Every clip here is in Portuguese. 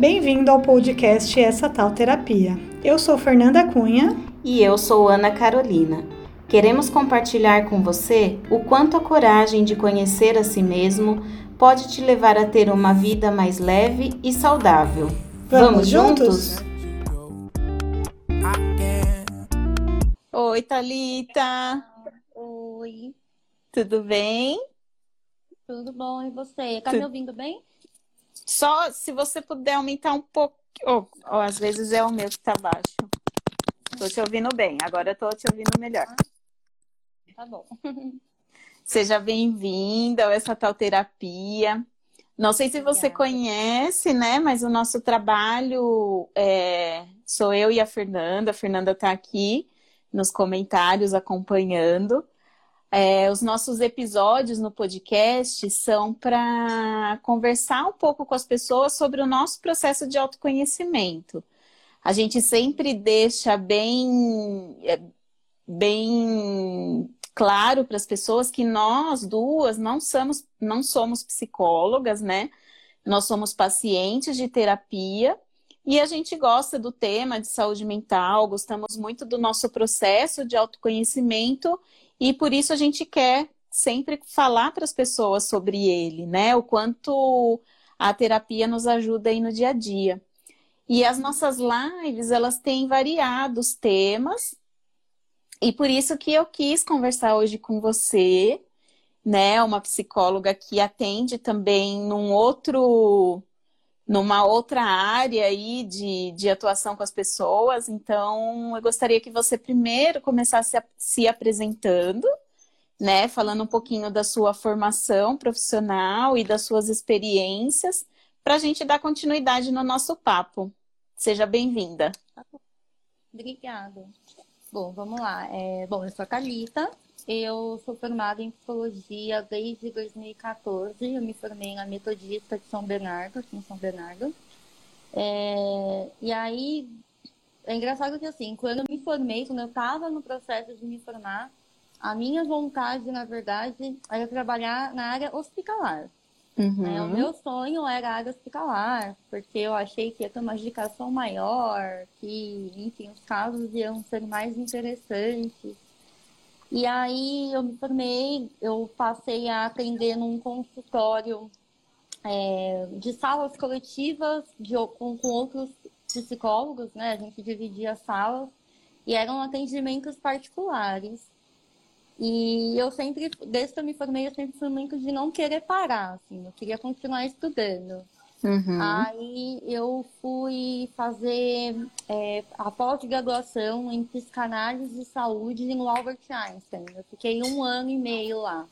Bem-vindo ao podcast Essa Tal Terapia. Eu sou Fernanda Cunha. E eu sou Ana Carolina. Queremos compartilhar com você o quanto a coragem de conhecer a si mesmo pode te levar a ter uma vida mais leve e saudável. Vamos, Vamos juntos? Oi, Thalita. Oi. Tudo bem? Tudo bom, e você? Tá me ouvindo bem? Só se você puder aumentar um pouco. Ou, oh, oh, às vezes é o meu que tá baixo. Tô te ouvindo bem, agora eu tô te ouvindo melhor. Tá bom. Seja bem-vinda a essa tal terapia. Não sei se você conhece, né? Mas o nosso trabalho é... sou eu e a Fernanda. A Fernanda está aqui nos comentários acompanhando. É, os nossos episódios no podcast são para conversar um pouco com as pessoas sobre o nosso processo de autoconhecimento. A gente sempre deixa bem, é, bem claro para as pessoas que nós duas não somos, não somos psicólogas, né? Nós somos pacientes de terapia e a gente gosta do tema de saúde mental, gostamos muito do nosso processo de autoconhecimento e por isso a gente quer sempre falar para as pessoas sobre ele, né? O quanto a terapia nos ajuda aí no dia a dia. E as nossas lives, elas têm variados temas, e por isso que eu quis conversar hoje com você, né? Uma psicóloga que atende também num outro numa outra área aí de, de atuação com as pessoas. Então, eu gostaria que você primeiro começasse a, se apresentando, né? Falando um pouquinho da sua formação profissional e das suas experiências, para a gente dar continuidade no nosso papo. Seja bem-vinda. Obrigada. Bom, vamos lá. É, bom, eu sou a Calita, eu sou formada em psicologia desde 2014. Eu me formei na Metodista de São Bernardo, aqui em São Bernardo. É, e aí, é engraçado que assim, quando eu me formei, quando eu estava no processo de me formar, a minha vontade, na verdade, era trabalhar na área hospitalar. Uhum. Né? O meu sonho era a área hospitalar, porque eu achei que ia ter uma indicação maior, que, enfim, os casos iam ser mais interessantes. E aí eu me formei, eu passei a atender num consultório é, de salas coletivas de, com, com outros psicólogos, né? A gente dividia salas e eram atendimentos particulares. E eu sempre, desde que eu me formei, eu sempre fui muito de não querer parar, assim, eu queria continuar estudando. Uhum. Aí eu fui fazer é, a pós-graduação em psicanálise e saúde no Albert Einstein. Eu fiquei um ano e meio lá,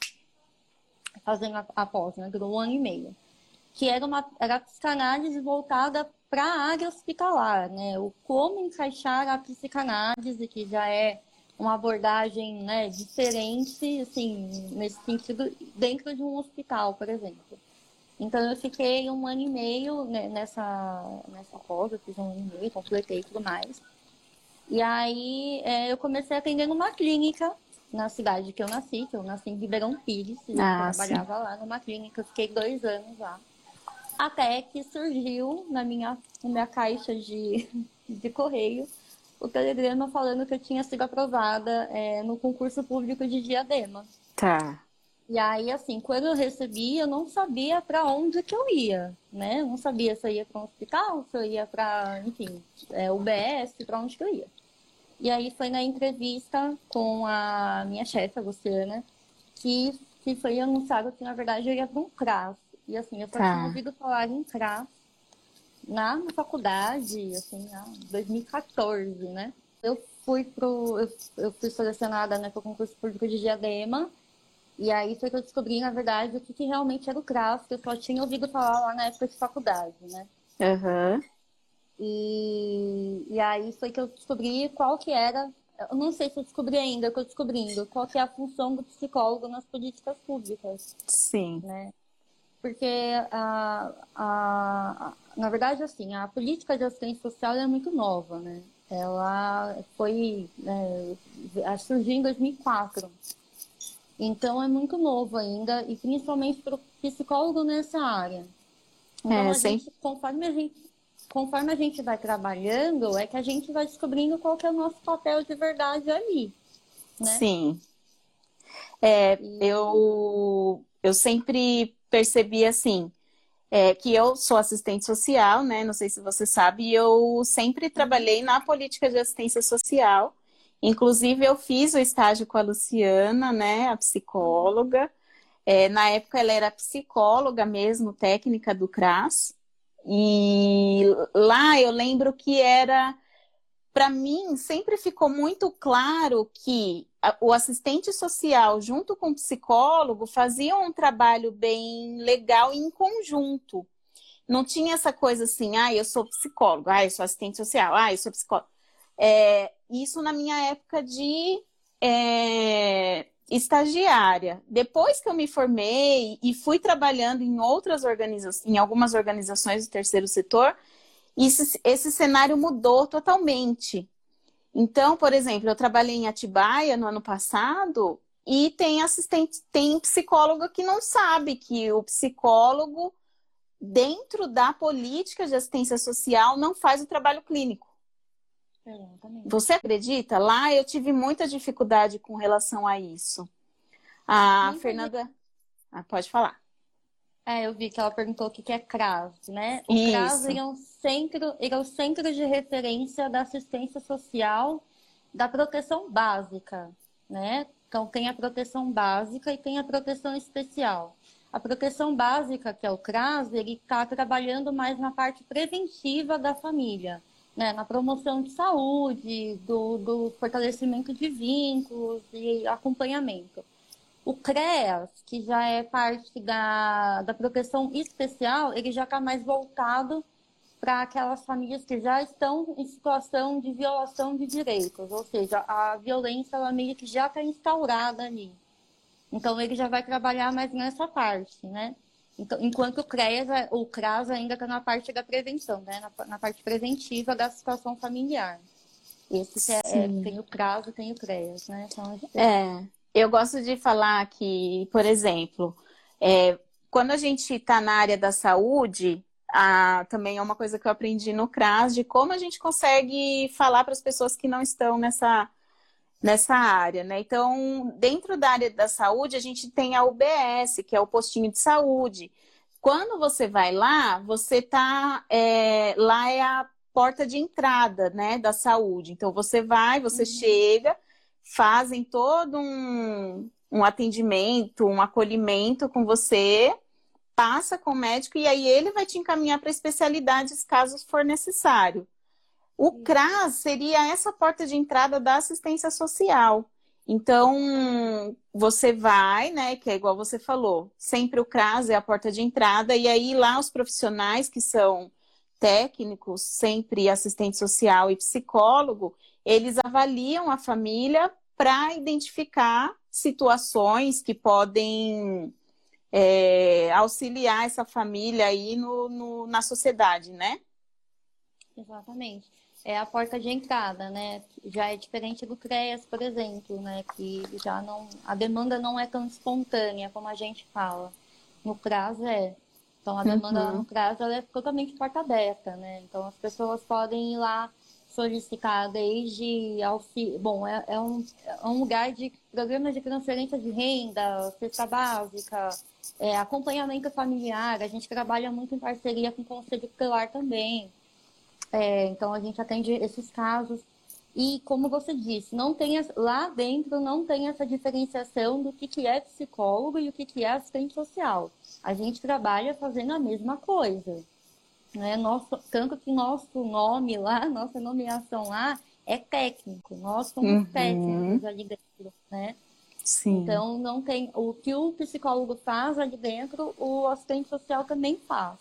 fazendo a, a pós, né? Um ano e meio. Que era uma era psicanálise voltada para a área hospitalar, né? O como encaixar a psicanálise, que já é uma abordagem né, diferente, assim, nesse sentido, dentro de um hospital, por exemplo. Então eu fiquei um ano e meio né, nessa, nessa pós, eu fiz um ano e meio, completei tudo mais. E aí é, eu comecei a atender numa clínica na cidade que eu nasci, que eu nasci em Ribeirão Pires, e ah, eu trabalhava sim. lá numa clínica, eu fiquei dois anos lá. Até que surgiu na minha, na minha caixa de, de correio o telegrama falando que eu tinha sido aprovada é, no concurso público de Diadema. Tá. E aí, assim, quando eu recebi, eu não sabia para onde que eu ia, né? Eu não sabia se eu ia para um hospital, se eu ia para, enfim, é, UBS, para onde que eu ia. E aí foi na entrevista com a minha chefe, a Luciana, que, que foi anunciado que, na verdade, eu ia para um CRAS. E assim, eu só tá. tinha ouvido falar em CRAS na, faculdade, assim, em 2014, né? Eu fui pro. Eu, eu fui selecionada né, para o concurso público de Diadema e aí foi que eu descobri, na verdade, o que, que realmente era o CRAS, que eu só tinha ouvido falar lá na época de faculdade, né? Uhum. E, e aí foi que eu descobri qual que era, eu não sei se eu descobri ainda, eu estou descobrindo, qual que é a função do psicólogo nas políticas públicas. Sim. Né? Porque, a, a, a, na verdade, assim, a política de assistência social é muito nova, né? Ela foi, né, surgiu em 2004. Então é muito novo ainda, e principalmente para o psicólogo nessa área. Então, é, a gente, conforme a gente conforme a gente vai trabalhando, é que a gente vai descobrindo qual que é o nosso papel de verdade ali. Né? Sim. É, eu, eu sempre percebi assim, é, que eu sou assistente social, né? Não sei se você sabe, e eu sempre trabalhei na política de assistência social. Inclusive, eu fiz o estágio com a Luciana, né? A psicóloga. É, na época, ela era psicóloga mesmo, técnica do CRAS. E lá eu lembro que era. Para mim, sempre ficou muito claro que o assistente social, junto com o psicólogo, faziam um trabalho bem legal em conjunto. Não tinha essa coisa assim, ah, eu sou psicólogo, ah, eu sou assistente social, ah, eu sou psicólogo. É, isso na minha época de é, estagiária. Depois que eu me formei e fui trabalhando em outras organizações, em algumas organizações do terceiro setor, isso, esse cenário mudou totalmente. Então, por exemplo, eu trabalhei em Atibaia no ano passado e tem assistente, tem psicólogo que não sabe que o psicólogo, dentro da política de assistência social, não faz o trabalho clínico. Você acredita? Lá eu tive muita dificuldade com relação a isso. A Fernanda. Ah, pode falar. É, eu vi que ela perguntou o que é CRAS, né? O Isso. CRAS é um centro, ele é o centro de referência da assistência social da proteção básica, né? Então tem a proteção básica e tem a proteção especial. A proteção básica, que é o CRAS, ele está trabalhando mais na parte preventiva da família, né? na promoção de saúde, do, do fortalecimento de vínculos e acompanhamento. O CREAS, que já é parte da, da proteção especial, ele já está mais voltado para aquelas famílias que já estão em situação de violação de direitos, ou seja, a violência ela meio que já está instaurada ali. Então ele já vai trabalhar mais nessa parte, né? Então, enquanto o CREAS, o CRAS ainda está na parte da prevenção, né? Na, na, parte preventiva da situação familiar. Esse é, é, tem o CRAS e tem o CREAS, né? Então, é, eu gosto de falar que, por exemplo, é, quando a gente está na área da saúde, a, também é uma coisa que eu aprendi no CRAS, de como a gente consegue falar para as pessoas que não estão nessa, nessa área, né? Então, dentro da área da saúde, a gente tem a UBS, que é o postinho de saúde. Quando você vai lá, você tá. É, lá é a porta de entrada, né, da saúde. Então, você vai, você uhum. chega fazem todo um, um atendimento, um acolhimento com você, passa com o médico e aí ele vai te encaminhar para especialidades caso for necessário. O CRAS seria essa porta de entrada da assistência social. Então, você vai, né, que é igual você falou, sempre o CRAS é a porta de entrada, e aí lá os profissionais que são técnicos, sempre assistente social e psicólogo, eles avaliam a família para identificar situações que podem é, auxiliar essa família aí no, no, na sociedade, né? Exatamente. É a porta de entrada, né? Já é diferente do CREAS, por exemplo, né? Que já não. A demanda não é tão espontânea como a gente fala. No CRAS é. Então a demanda uhum. no ela é totalmente porta aberta, né? Então as pessoas podem ir lá solicitar desde auxílio. Bom, é, é, um, é um lugar de programas de transferência de renda, cesta básica, é, acompanhamento familiar. A gente trabalha muito em parceria com o Conselho Tutelar também. É, então, a gente atende esses casos. E, como você disse, não tem, lá dentro não tem essa diferenciação do que, que é psicólogo e o que, que é assistente social. A gente trabalha fazendo a mesma coisa. Né? Nosso, tanto que nosso nome lá, nossa nomeação lá é técnico. Nós somos uhum. técnicos ali dentro, né? Sim. Então não tem o que o psicólogo faz ali dentro, o assistente social também faz.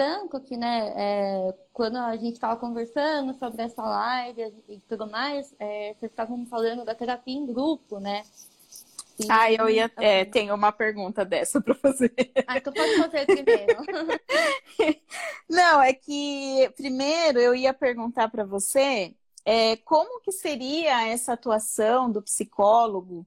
Tanto que, né, é, quando a gente estava conversando sobre essa live e tudo mais, é, vocês estavam falando da terapia em grupo, né? Ah, eu ia. É, tenho uma pergunta dessa para fazer. Ah, então pode fazer primeiro. Não, é que primeiro eu ia perguntar para você é, como que seria essa atuação do psicólogo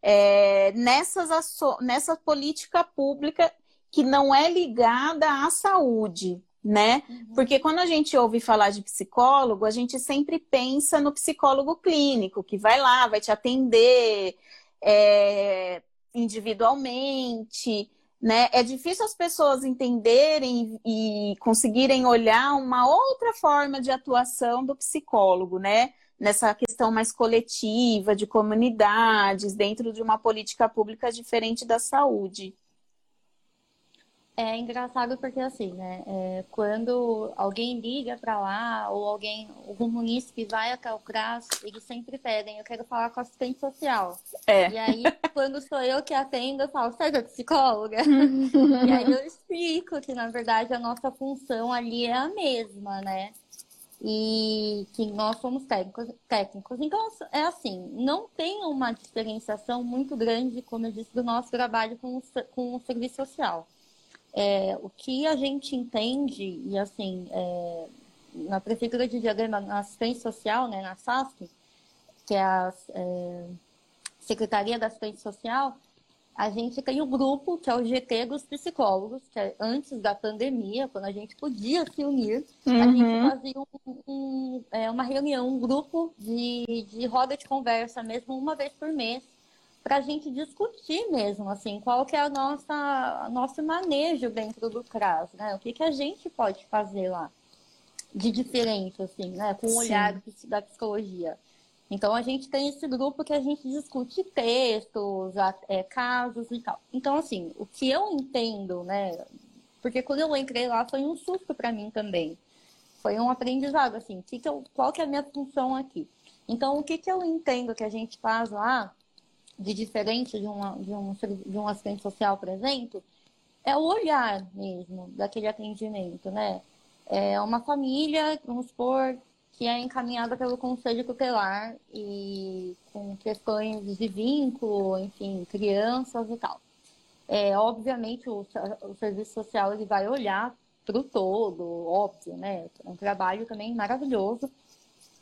é, nessas aço... nessa política pública que não é ligada à saúde. né? Uhum. Porque quando a gente ouve falar de psicólogo, a gente sempre pensa no psicólogo clínico, que vai lá, vai te atender é, individualmente, né? É difícil as pessoas entenderem e conseguirem olhar uma outra forma de atuação do psicólogo, né? Nessa questão mais coletiva, de comunidades, dentro de uma política pública diferente da saúde. É engraçado porque assim, né? É, quando alguém liga para lá ou alguém, algum munícipe vai até o CRAS, eles sempre pedem, eu quero falar com a assistente social. É. E aí, quando sou eu que atendo, eu falo, você é psicóloga? e aí eu explico que, na verdade, a nossa função ali é a mesma, né? E que nós somos técnicos, técnicos. Então, é assim, não tem uma diferenciação muito grande, como eu disse, do nosso trabalho com o, com o serviço social. É, o que a gente entende, e assim, é, na Prefeitura de Diadema, na assistência social, né, na SASC, que é a é, Secretaria da Assistência Social, a gente tem o um grupo, que é o GT dos psicólogos, que é antes da pandemia, quando a gente podia se unir, uhum. a gente uhum. fazia um, um, é, uma reunião, um grupo de, de roda de conversa mesmo, uma vez por mês, para a gente discutir mesmo, assim, qual que é a nossa nosso manejo dentro do CRAS, né? O que, que a gente pode fazer lá de diferente, assim, né? Com o olhar Sim. da psicologia. Então, a gente tem esse grupo que a gente discute textos, é, casos e tal. Então, assim, o que eu entendo, né? Porque quando eu entrei lá foi um susto para mim também. Foi um aprendizado, assim, que que eu, qual que é a minha função aqui? Então, o que, que eu entendo que a gente faz lá de diferente de, uma, de, um, de um assistente social, por exemplo, é o olhar mesmo daquele atendimento, né? É uma família, vamos supor, que é encaminhada pelo conselho tutelar e com questões de vínculo, enfim, crianças e tal. É, obviamente, o, o serviço social ele vai olhar para o todo, óbvio, né? É um trabalho também maravilhoso,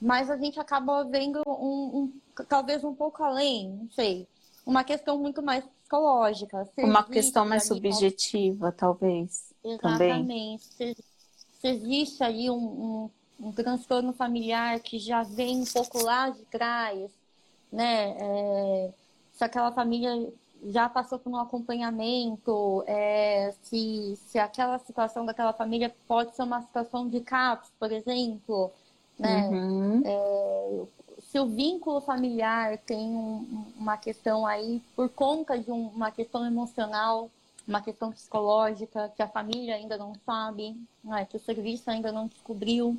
mas a gente acaba vendo um, um talvez um pouco além, não sei, uma questão muito mais psicológica. Uma questão mais subjetiva, talvez. Exatamente. Se, se, existe ali um, um, um, transtorno familiar que já vem um pouco lá de trás, né? É, se aquela família já passou por um acompanhamento, é, se, se aquela situação daquela família pode ser uma situação de CAPS, por exemplo, né? Uhum. É, se o vínculo familiar tem um, uma questão aí por conta de um, uma questão emocional, uma questão psicológica que a família ainda não sabe, né? que o serviço ainda não descobriu.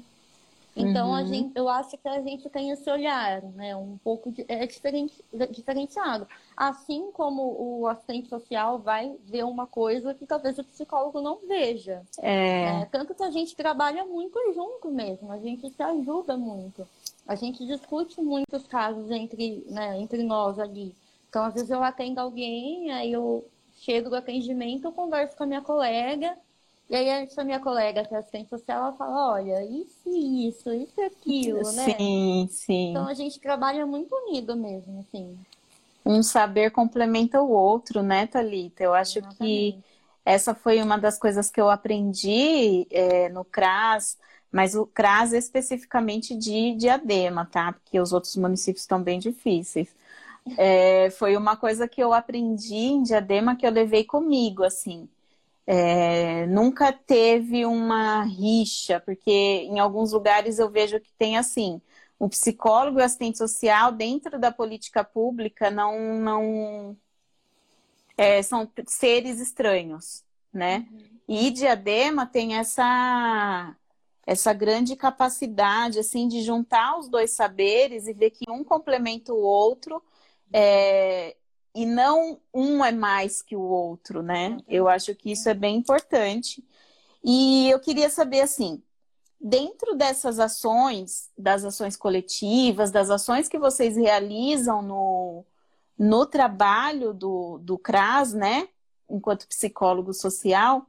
Então uhum. a gente, eu acho que a gente tem esse olhar, né, um pouco de, é diferente, diferenciado. Assim como o assistente social vai ver uma coisa que talvez o psicólogo não veja. É. É, tanto que a gente trabalha muito junto mesmo, a gente se ajuda muito. A gente discute muitos casos entre, né, entre nós ali. Então, às vezes eu atendo alguém, aí eu chego do atendimento, eu converso com a minha colega, e aí essa minha colega que é assistente social, ela fala, olha, isso isso, isso aquilo, né? Sim, sim. Então a gente trabalha muito unido mesmo, assim. Um saber complementa o outro, né, Thalita? Eu acho Exatamente. que essa foi uma das coisas que eu aprendi é, no CRAS, mas o CRAS especificamente de Diadema, tá? Porque os outros municípios estão bem difíceis. É, foi uma coisa que eu aprendi em Diadema que eu levei comigo, assim. É, nunca teve uma rixa, porque em alguns lugares eu vejo que tem assim, o psicólogo e o assistente social dentro da política pública não, não é, são seres estranhos, né? Uhum. E Diadema tem essa essa grande capacidade assim de juntar os dois saberes e ver que um complementa o outro é, e não um é mais que o outro, né? Eu acho que isso é bem importante. E eu queria saber assim, dentro dessas ações, das ações coletivas, das ações que vocês realizam no, no trabalho do, do CRAS, né? Enquanto psicólogo social,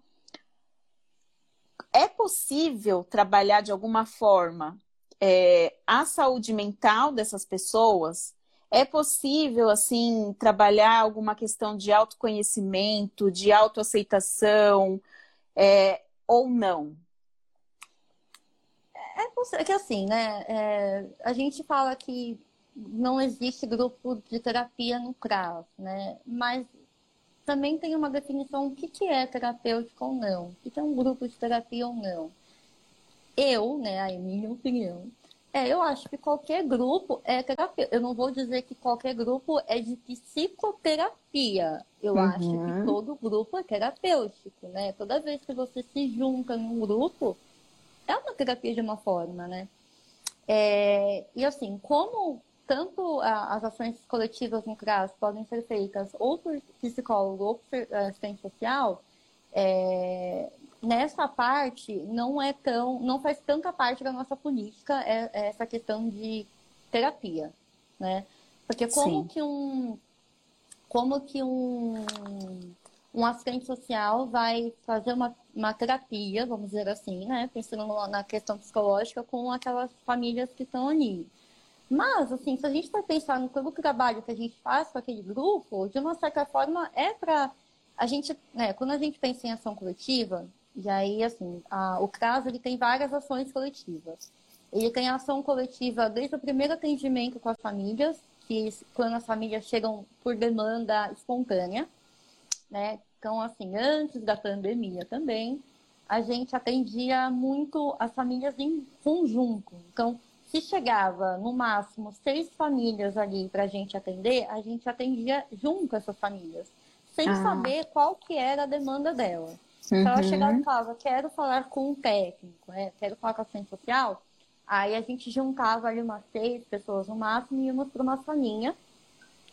é possível trabalhar de alguma forma é, a saúde mental dessas pessoas? É possível, assim, trabalhar alguma questão de autoconhecimento, de autoaceitação, é, ou não? É que assim, né? É, a gente fala que não existe grupo de terapia no CRAS, né? Mas também tem uma definição do que, que é terapêutico ou não, o que é um grupo de terapia ou não. Eu, né, a minha opinião, é, eu acho que qualquer grupo é terapia. Eu não vou dizer que qualquer grupo é de psicoterapia. Eu uhum. acho que todo grupo é terapêutico, né? Toda vez que você se junta num grupo, é uma terapia de uma forma, né? É, e assim, como tanto as ações coletivas no CRAS podem ser feitas ou por psicólogo ou por eh, assistente social, é, nessa parte não é tão, não faz tanta parte da nossa política é, é essa questão de terapia, né? Porque como Sim. que um, como que um, um assistente social vai fazer uma, uma terapia, vamos dizer assim, né? Pensando na questão psicológica com aquelas famílias que estão ali. Mas, assim, se a gente for pensar no todo o trabalho que a gente faz com aquele grupo, de uma certa forma, é para a gente, né, quando a gente pensa em ação coletiva, e aí, assim, a, o CRAS, ele tem várias ações coletivas. Ele tem ação coletiva desde o primeiro atendimento com as famílias, que quando as famílias chegam por demanda espontânea, né? Então, assim, antes da pandemia também, a gente atendia muito as famílias em conjunto. Então, se chegava no máximo seis famílias ali para a gente atender, a gente atendia junto essas famílias, sem ah. saber qual que era a demanda dela. Uhum. Então ela chegava e falava, quero falar com um técnico, né? quero falar com a assistente social. Aí a gente juntava ali umas seis pessoas no máximo e íamos para uma salinha.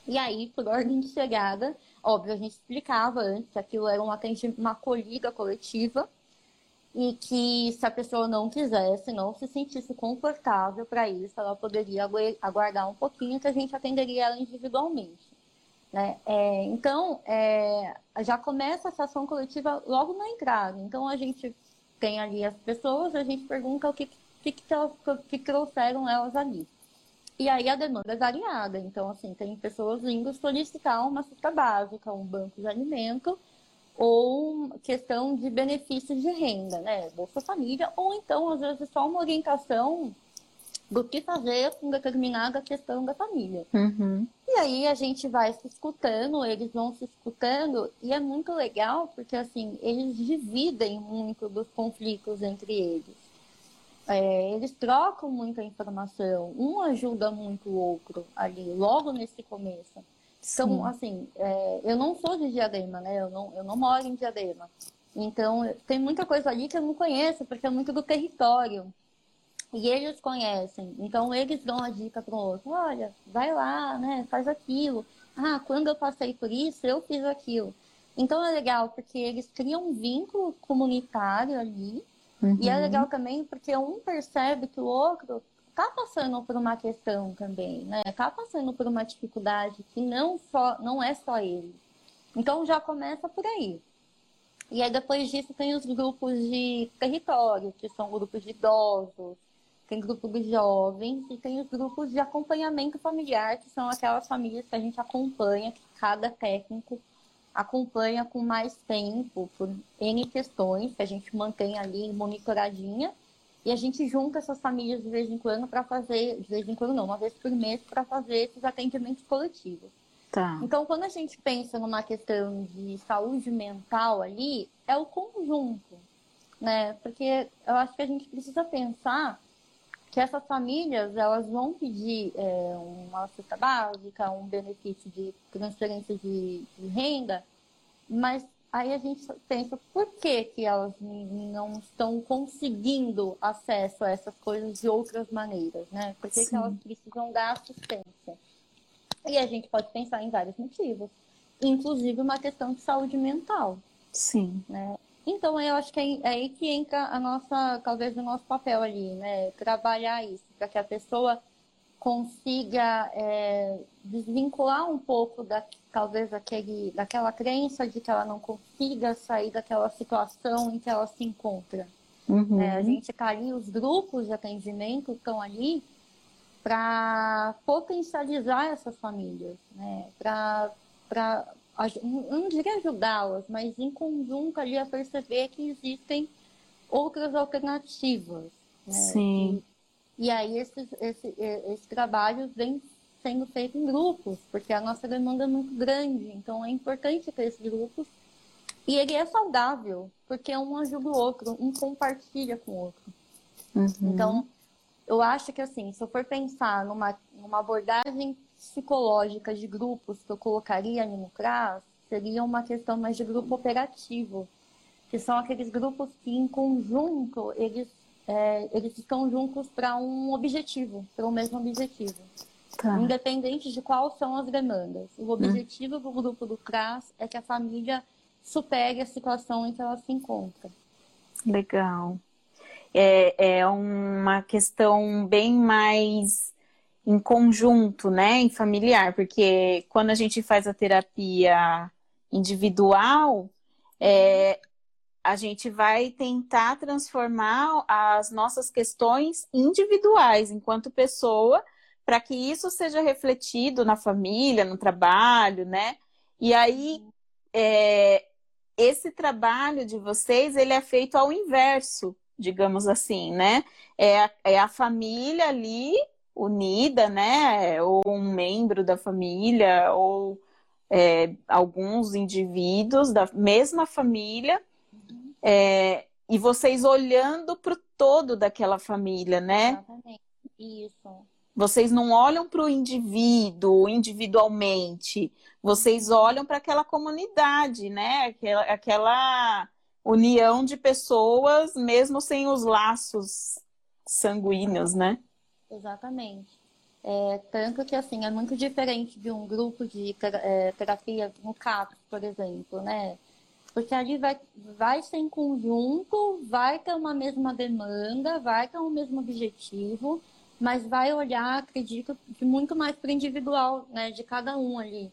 E aí, por ordem de chegada, óbvio, a gente explicava antes que aquilo era um atendimento, uma acolhida coletiva e que se a pessoa não quisesse, não se sentisse confortável para isso, ela poderia aguardar um pouquinho que a gente atenderia ela individualmente. Né? É, então, é, já começa essa ação coletiva logo na entrada. Então, a gente tem ali as pessoas, a gente pergunta o que, que, que, elas, que trouxeram elas ali. E aí a demanda é variada. Então, assim, tem pessoas indo solicitar uma cesta básica, um banco de alimento, ou questão de benefícios de renda, né? Bolsa Família, ou então, às vezes, só uma orientação do que fazer com determinada questão da família. Uhum. E aí a gente vai se escutando, eles vão se escutando, e é muito legal porque, assim, eles dividem muito dos conflitos entre eles. É, eles trocam muita informação, um ajuda muito o outro ali, logo nesse começo. Então, Sim. assim, é, eu não sou de Diadema, né? Eu não, eu não moro em Diadema. Então, tem muita coisa ali que eu não conheço, porque é muito do território. E eles conhecem. Então, eles dão a dica para o outro: olha, vai lá, né? Faz aquilo. Ah, quando eu passei por isso, eu fiz aquilo. Então, é legal, porque eles criam um vínculo comunitário ali. Uhum. E é uhum. legal também porque um percebe que o outro está passando por uma questão também, né? Está passando por uma dificuldade que não só não é só ele. Então já começa por aí. E aí depois disso tem os grupos de território, que são grupos de idosos, tem grupos de jovens e tem os grupos de acompanhamento familiar, que são aquelas famílias que a gente acompanha, que cada técnico acompanha com mais tempo, por N questões, que a gente mantém ali monitoradinha e a gente junta essas famílias de vez em quando para fazer, de vez em quando não, uma vez por mês, para fazer esses atendimentos coletivos. Tá. Então, quando a gente pensa numa questão de saúde mental ali, é o conjunto, né? Porque eu acho que a gente precisa pensar que essas famílias elas vão pedir é, uma cesta básica, um benefício de transferência de, de renda, mas Aí a gente pensa, por que, que elas não estão conseguindo acesso a essas coisas de outras maneiras, né? Por que, que elas precisam da assistência? E a gente pode pensar em vários motivos, inclusive uma questão de saúde mental. Sim. Né? Então eu acho que é, é aí que entra a nossa, talvez o nosso papel ali, né? Trabalhar isso, para que a pessoa consiga é, desvincular um pouco da, talvez aquele, daquela crença de que ela não consiga sair daquela situação em que ela se encontra. Uhum. É, a gente tá ali, os grupos de atendimento estão ali para potencializar essas famílias, né? para, não diria ajudá-las, mas em conjunto ali a perceber que existem outras alternativas. Né? Sim. E aí esses, esse, esse trabalho vem sendo feito em grupos, porque a nossa demanda é muito grande. Então é importante ter esses grupos. E ele é saudável, porque um ajuda o outro, um compartilha com o outro. Uhum. Então, eu acho que assim, se eu for pensar numa, numa abordagem psicológica de grupos que eu colocaria ali no CRAS, seria uma questão mais de grupo operativo, que são aqueles grupos que em conjunto eles, é, eles estão juntos para um objetivo, para o mesmo objetivo. Tá. Independente de quais são as demandas. O objetivo hum. do grupo do CRAS é que a família supere a situação em que ela se encontra. Legal. É, é uma questão bem mais em conjunto, né, em familiar, porque quando a gente faz a terapia individual, é, a gente vai tentar transformar as nossas questões individuais enquanto pessoa para que isso seja refletido na família, no trabalho, né? E aí é, esse trabalho de vocês ele é feito ao inverso, digamos assim, né? É a, é a família ali unida, né? Ou um membro da família, ou é, alguns indivíduos da mesma família, é, e vocês olhando para o todo daquela família, né? Exatamente. Isso. Vocês não olham para o indivíduo individualmente, vocês olham para aquela comunidade, né? Aquela, aquela união de pessoas, mesmo sem os laços sanguíneos, né? Exatamente. É, tanto que, assim, é muito diferente de um grupo de é, terapia no CAPS, por exemplo, né? Porque ali vai, vai ser em conjunto, vai ter uma mesma demanda, vai ter um mesmo objetivo, mas vai olhar, acredito, de muito mais para o individual, né, de cada um ali.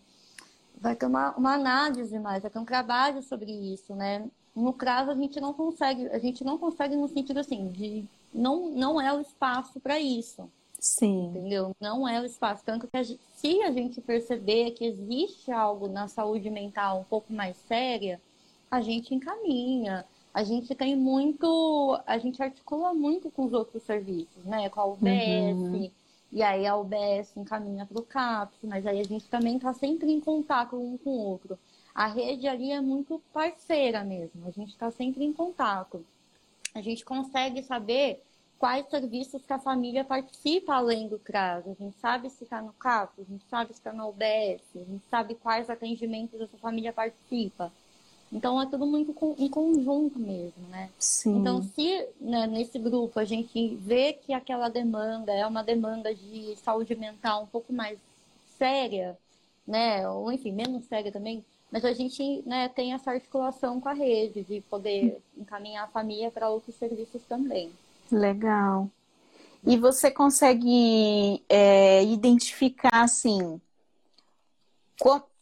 Vai ter uma, uma análise mais, vai ter um trabalho sobre isso, né? No caso, a gente não consegue, a gente não consegue no sentido assim, de não, não é o espaço para isso. Sim. Entendeu? Não é o espaço. Tanto que a gente, se a gente perceber que existe algo na saúde mental um pouco mais séria, a gente encaminha a gente tem muito, a gente articula muito com os outros serviços, né? Com a UBS, uhum. e aí a UBS encaminha para o CAPS, mas aí a gente também está sempre em contato um com o outro. A rede ali é muito parceira mesmo, a gente está sempre em contato. A gente consegue saber quais serviços que a família participa além do CRAS. A gente sabe se está no CAPS, a gente sabe se está na UBS, a gente sabe quais atendimentos essa família participa. Então é tudo muito em conjunto mesmo, né? Sim. Então, se né, nesse grupo a gente vê que aquela demanda é uma demanda de saúde mental um pouco mais séria, né? Ou enfim, menos séria também, mas a gente né, tem essa articulação com a rede de poder encaminhar a família para outros serviços também. Legal. E você consegue é, identificar assim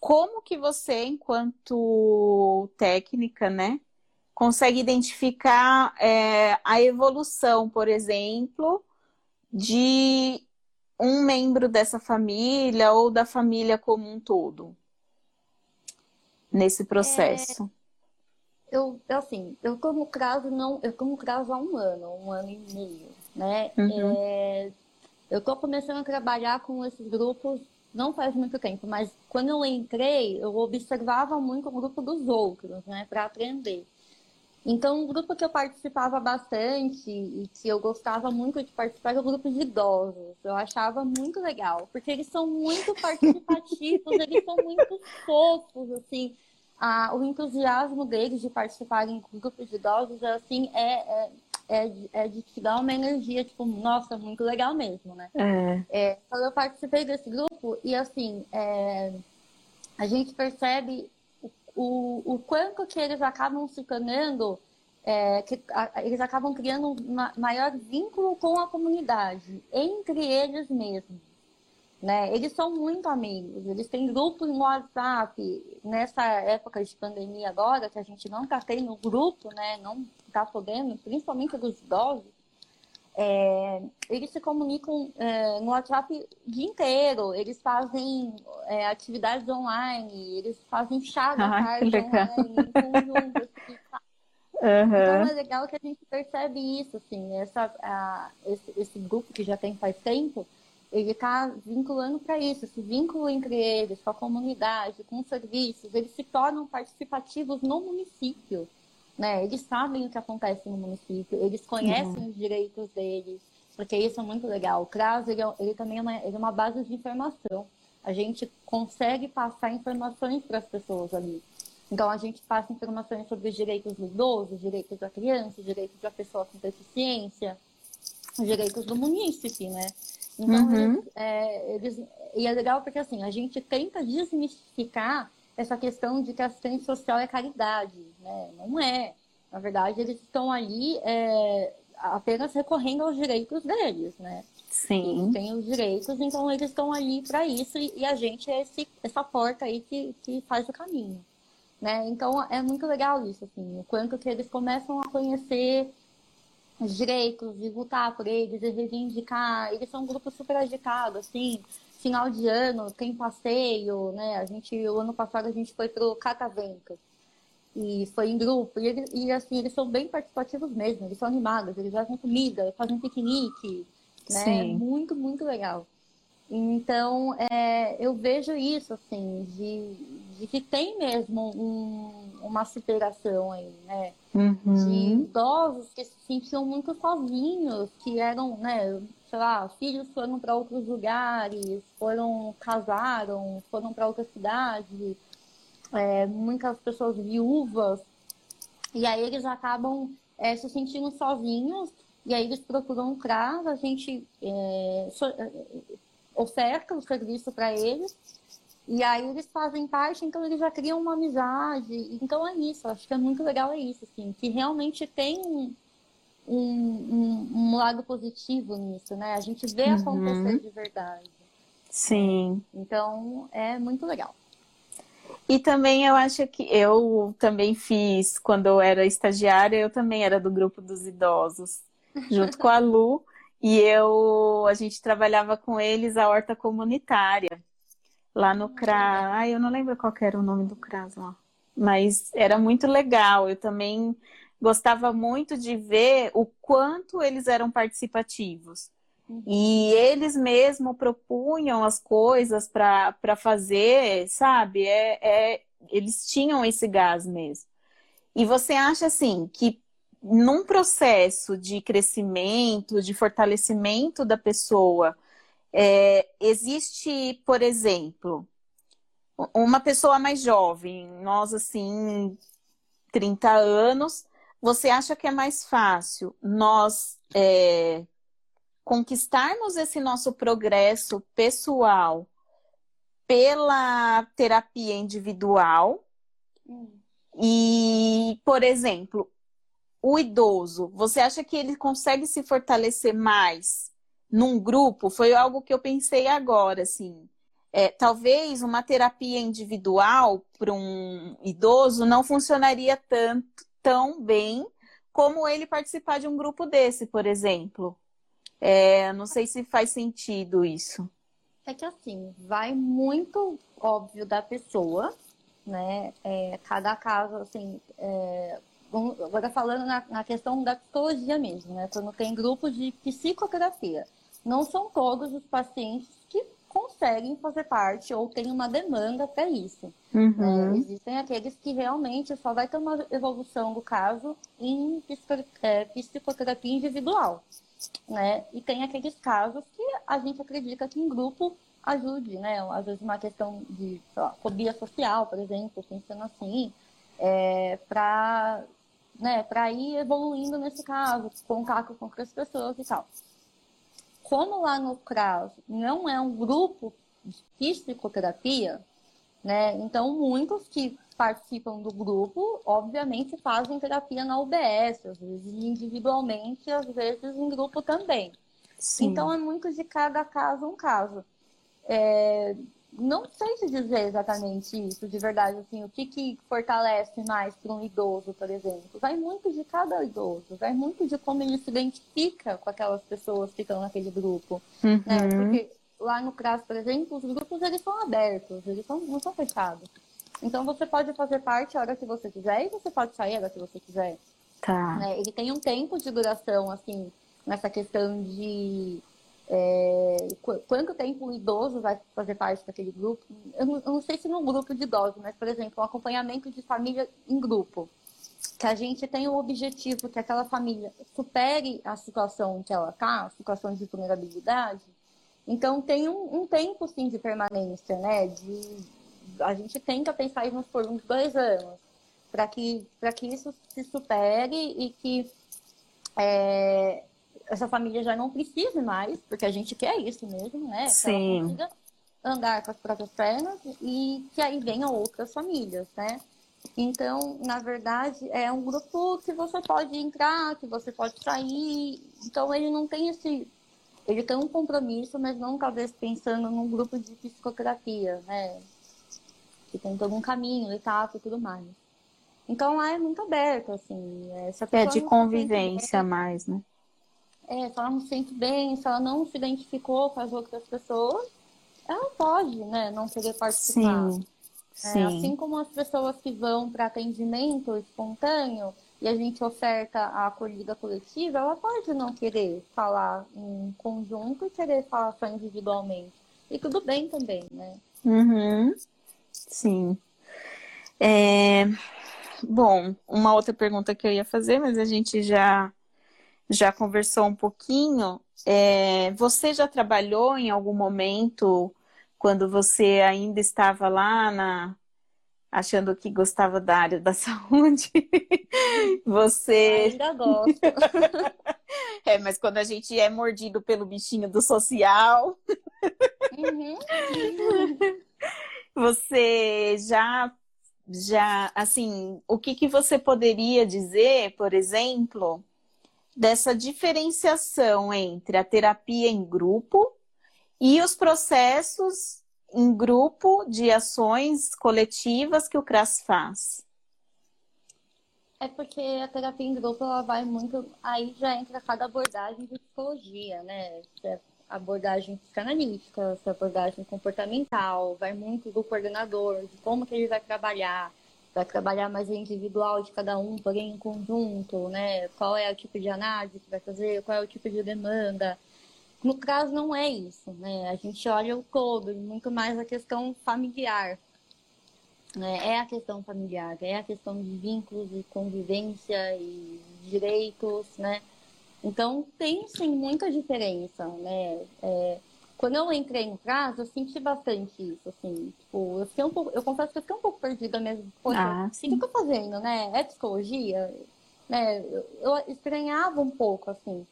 como que você, enquanto técnica, né, consegue identificar é, a evolução, por exemplo, de um membro dessa família ou da família como um todo nesse processo? É, eu, assim, eu como caso não, eu como caso há um ano, um ano e meio, né? Uhum. É, eu estou começando a trabalhar com esses grupos não faz muito tempo, mas quando eu entrei, eu observava muito o grupo dos outros, né, para aprender. Então, um grupo que eu participava bastante e que eu gostava muito de participar era o grupo de idosos. Eu achava muito legal, porque eles são muito participativos, eles são muito fofos, assim. Ah, o entusiasmo deles de participarem com grupos de idosos, assim, é, é é, é de te dar uma energia, tipo, nossa, muito legal mesmo, né? É. É, então eu participei desse grupo e assim, é, a gente percebe o, o, quanto que eles acabam se tornando, é, que a, eles acabam criando um maior vínculo com a comunidade, entre eles mesmos. Né? Eles são muito amigos, eles têm grupos no WhatsApp. Nessa época de pandemia agora, que a gente não está tendo grupo, né? não está podendo, principalmente dos idosos, é, eles se comunicam é, no WhatsApp o dia inteiro, eles fazem é, atividades online, eles fazem chá da tarde online, em conjunto. Assim, Uhum. Então é legal que a gente percebe isso, assim, essa, a, esse, esse grupo que já tem faz tempo, ele está vinculando para isso, esse vínculo entre eles, com a comunidade, com os serviços, eles se tornam participativos no município, né? Eles sabem o que acontece no município, eles conhecem uhum. os direitos deles, porque isso é muito legal. O CRAS, ele, é ele também é uma, ele é uma base de informação. A gente consegue passar informações para as pessoas ali. Então, a gente passa informações sobre os direitos do idoso, os direitos da criança, os direitos da pessoa com deficiência, os direitos do munícipe, né? Então, uhum. eles, é, eles, e é legal porque assim, a gente tenta desmistificar essa questão de que assistente social é caridade, né? Não é. Na verdade, eles estão ali é, apenas recorrendo aos direitos deles, né? Sim. Eles têm os direitos, então eles estão ali para isso e, e, a gente é esse, essa porta aí que, que faz o caminho, né? Então é muito legal isso, assim, o quanto que eles começam a conhecer os direitos, de lutar por eles, de reivindicar. Eles são um grupo super agitado, assim. Final de ano, tem passeio, né? A gente, o ano passado a gente foi pro Catavento. E foi em grupo. E, ele, e assim, eles são bem participativos mesmo. Eles são animados, eles levam comida, fazem piquenique. Né? Sim. Muito, muito legal. Então, é, eu vejo isso, assim, de, de que tem mesmo um, uma superação aí, né? Uhum. De idosos que se sentiam muito sozinhos, que eram, né, sei lá, filhos foram para outros lugares, foram, casaram, foram para outra cidade, é, muitas pessoas viúvas, e aí eles acabam é, se sentindo sozinhos, e aí eles procuram um CRAS, a gente é, so, oferta o serviço para eles, e aí eles fazem parte, então eles já criam uma amizade. Então é isso, acho que é muito legal é isso, assim, que realmente tem um, um, um lado positivo nisso, né? A gente vê uhum. acontecer de verdade. Sim. Então é muito legal. E também eu acho que eu também fiz, quando eu era estagiária, eu também era do grupo dos idosos, junto com a Lu, e eu a gente trabalhava com eles a horta comunitária lá no CRAS. Ai, eu não lembro qual era o nome do CRAS lá. Mas era muito legal. Eu também gostava muito de ver o quanto eles eram participativos. Uhum. E eles mesmo propunham as coisas para fazer, sabe? É, é, eles tinham esse gás mesmo. E você acha assim que num processo de crescimento, de fortalecimento da pessoa, é, existe, por exemplo, uma pessoa mais jovem, nós assim, 30 anos, você acha que é mais fácil nós é, conquistarmos esse nosso progresso pessoal pela terapia individual? Hum. E, por exemplo, o idoso, você acha que ele consegue se fortalecer mais num grupo foi algo que eu pensei agora, assim. É, talvez uma terapia individual para um idoso não funcionaria tanto tão bem como ele participar de um grupo desse, por exemplo. É, não sei se faz sentido isso. É que assim, vai muito óbvio da pessoa, né? É, cada caso, assim, é, agora falando na, na, questão da psicologia mesmo, né? Quando tem grupos de psicoterapia não são todos os pacientes que conseguem fazer parte ou têm uma demanda para isso. Uhum. É, existem aqueles que realmente só vai ter uma evolução do caso em é, psicoterapia individual. Né? E tem aqueles casos que a gente acredita que em grupo ajude, né? Às vezes uma questão de lá, fobia social, por exemplo, pensando assim, é, para né, ir evoluindo nesse caso, contato com outras pessoas e tal como lá no CRAS não é um grupo de psicoterapia, né? Então, muitos que participam do grupo, obviamente, fazem terapia na UBS, às vezes individualmente, às vezes em grupo também. Sim. Então, é muito de cada caso um caso. É, não sei te dizer exatamente isso, de verdade, assim, o que, que fortalece mais para um idoso, por exemplo. Vai muito de cada idoso, vai muito de como ele se identifica com aquelas pessoas que estão naquele grupo. Né? Uhum. Né? Porque lá no CRAS, por exemplo, os grupos eles são abertos, eles são, não são fechados. Então você pode fazer parte a hora que você quiser e você pode sair a hora que você quiser. Tá. Né? Ele tem um tempo de duração, assim, nessa questão de é, quanto tempo o idoso vai fazer parte daquele grupo. Eu não, eu não sei se no grupo de idosos, mas, por exemplo, um acompanhamento de família em grupo. Que a gente tem o objetivo que aquela família supere a situação que ela está, a situação de vulnerabilidade. Então, tem um, um tempo, sim, de permanência, né? De, a gente tenta pensar isso por uns dois anos para que, que isso se supere e que é, essa família já não precise mais, porque a gente quer isso mesmo, né? Sim. andar com as próprias pernas e que aí venham outras famílias, né? Então, na verdade, é um grupo que você pode entrar, que você pode sair. Então, ele não tem esse. Ele tem um compromisso, mas não talvez pensando num grupo de psicoterapia, né? Que tem todo um caminho, etapa e tudo mais. Então lá é muito aberto, assim. é de convivência mais, né? É, se ela não se sente bem, se ela não se identificou com as outras pessoas, ela pode, né, não querer participar. Sim. É, Sim. Assim como as pessoas que vão para atendimento espontâneo e a gente oferta a acolhida coletiva, ela pode não querer falar em conjunto e querer falar só individualmente. E tudo bem também, né? Uhum. Sim. É... Bom, uma outra pergunta que eu ia fazer, mas a gente já já conversou um pouquinho. É, você já trabalhou em algum momento quando você ainda estava lá na achando que gostava da área da saúde? você ainda gosto. é, mas quando a gente é mordido pelo bichinho do social, uhum. você já já, assim, o que, que você poderia dizer, por exemplo, dessa diferenciação entre a terapia em grupo e os processos em grupo de ações coletivas que o CRAS faz? É porque a terapia em grupo ela vai muito. Aí já entra cada abordagem de psicologia, né? Abordagem psicanalítica, abordagem comportamental, vai muito do coordenador, de como que ele vai trabalhar, vai trabalhar mais individual de cada um, porém em conjunto, né? Qual é o tipo de análise que vai fazer, qual é o tipo de demanda. No caso, não é isso, né? A gente olha o todo, muito mais a questão familiar. Né? É a questão familiar, é a questão de vínculos e convivência e direitos, né? Então, tem sim muita diferença, né? É, quando eu entrei no prazo, eu senti bastante isso, assim. Tipo, eu, fiquei um pouco, eu confesso que eu fiquei um pouco perdida mesmo. Poxa, ah, o que eu tô fazendo, né? É psicologia? Né? Eu, eu estranhava um pouco, assim.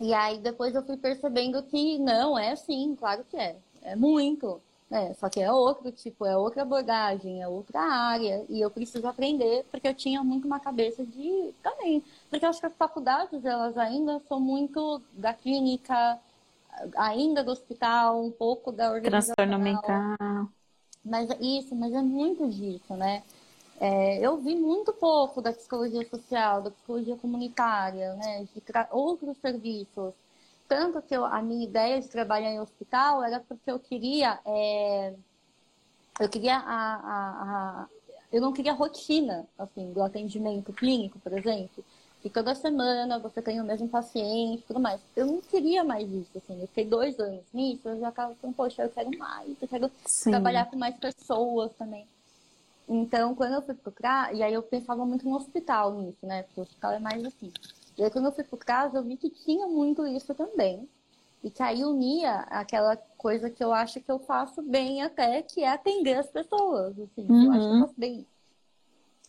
E aí depois eu fui percebendo que não, é sim, claro que é. É muito. Né? Só que é outro tipo, é outra abordagem, é outra área. E eu preciso aprender, porque eu tinha muito uma cabeça de também porque eu acho que as faculdades, elas ainda são muito da clínica, ainda do hospital, um pouco da organização. Transtorno mental. Mas isso, mas é muito disso, né? É, eu vi muito pouco da psicologia social, da psicologia comunitária, né? De outros serviços. Tanto que eu, a minha ideia de trabalhar em hospital era porque eu queria... É, eu queria a, a, a, eu não queria rotina, assim, do atendimento clínico, por exemplo que toda semana você tem o mesmo paciente e tudo mais. Eu não queria mais isso, assim. Eu fiquei dois anos nisso, eu já tava pensando, poxa, eu quero mais, eu quero Sim. trabalhar com mais pessoas também. Então, quando eu fui pro CRA, e aí eu pensava muito no hospital nisso, né? Porque o hospital é mais assim. E aí, quando eu fui pro CRAS, eu vi que tinha muito isso também. E que aí unia aquela coisa que eu acho que eu faço bem até, que é atender as pessoas, assim. Uhum. Eu acho que eu uhum. faço bem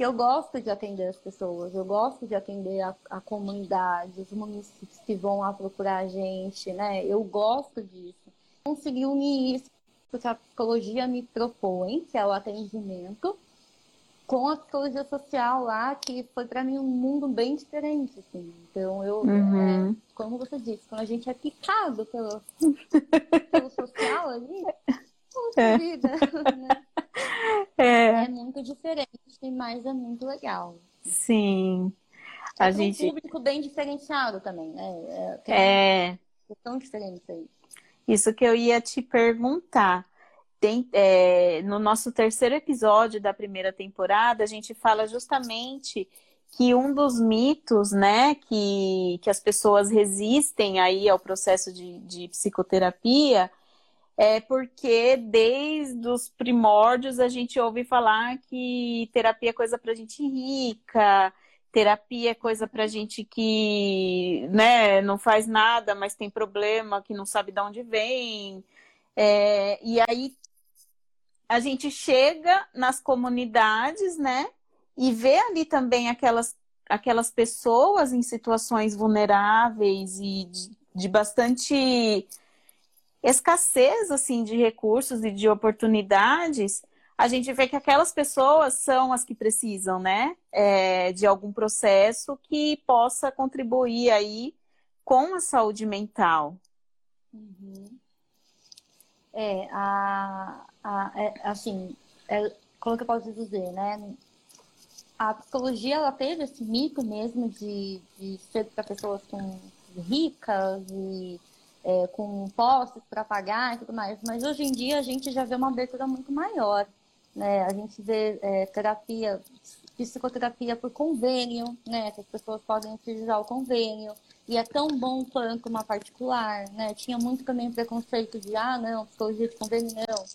que eu gosto de atender as pessoas, eu gosto de atender a, a comunidade, os municípios que vão lá procurar a gente, né? Eu gosto disso. Consegui unir isso que a psicologia me propõe, que é o atendimento, com a psicologia social lá, que foi para mim um mundo bem diferente, assim. Então, eu, uhum. é, como você disse, quando a gente é picado pelo, pelo social ali, puxa é. vida, né? É. é muito diferente, mas é muito legal. Sim. A é gente... um público bem diferenciado também, né? É. é. Tão diferente aí. Isso que eu ia te perguntar. Tem, é, no nosso terceiro episódio da primeira temporada, a gente fala justamente que um dos mitos, né, que, que as pessoas resistem aí ao processo de, de psicoterapia é porque desde os primórdios a gente ouve falar que terapia é coisa para gente rica, terapia é coisa para gente que, né, não faz nada, mas tem problema, que não sabe de onde vem. É, e aí a gente chega nas comunidades, né, e vê ali também aquelas, aquelas pessoas em situações vulneráveis e de, de bastante escassez assim de recursos e de oportunidades, a gente vê que aquelas pessoas são as que precisam, né, é, de algum processo que possa contribuir aí com a saúde mental. Uhum. É, a, a, é, assim, é, como que eu posso dizer, né? A psicologia, ela teve esse mito mesmo de, de ser para pessoas com ricas e é, com postos para pagar e tudo mais. Mas hoje em dia a gente já vê uma abertura muito maior. Né? A gente vê é, terapia, psicoterapia por convênio, né? Que as pessoas podem utilizar o convênio. E é tão bom quanto uma particular, né? Tinha muito também preconceito de, ah, não, psicologia de convênio não.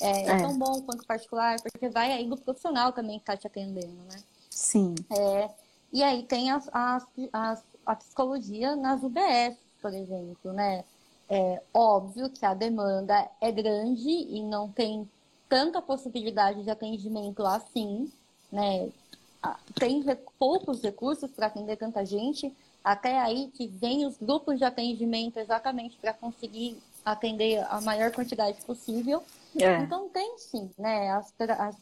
É, é. é tão bom quanto particular, porque vai aí do profissional também que está te atendendo, né? Sim. É, e aí tem as, as, as, a psicologia nas UBS, por exemplo, né? É óbvio que a demanda é grande e não tem tanta possibilidade de atendimento assim, né? Ah, tem poucos recursos para atender tanta gente, até aí que vem os grupos de atendimento exatamente para conseguir atender a maior quantidade possível. É. Então tem sim, né? As, as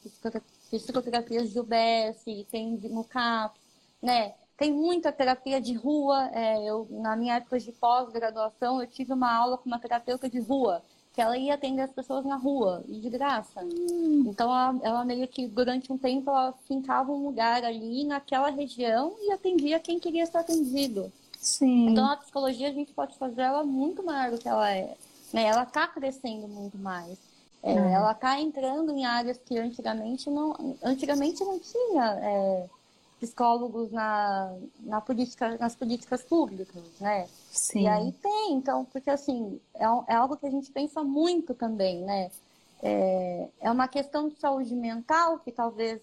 psicoterapias de UBS, tem no CAP, né? Tem muita terapia de rua. É, eu, na minha época de pós-graduação, eu tive uma aula com uma terapeuta de rua, que ela ia atender as pessoas na rua, e de graça. Hum. Então, ela, ela, meio que, durante um tempo, ela fincava um lugar ali naquela região e atendia quem queria ser atendido. Sim. Então, a psicologia, a gente pode fazer ela muito maior do que ela é. Né? Ela está crescendo muito mais. É, hum. Ela está entrando em áreas que antigamente não, antigamente não tinha. É, psicólogos na, na política, nas políticas públicas, né? Sim. E aí tem, então, porque assim, é, é algo que a gente pensa muito também, né? É, é uma questão de saúde mental que talvez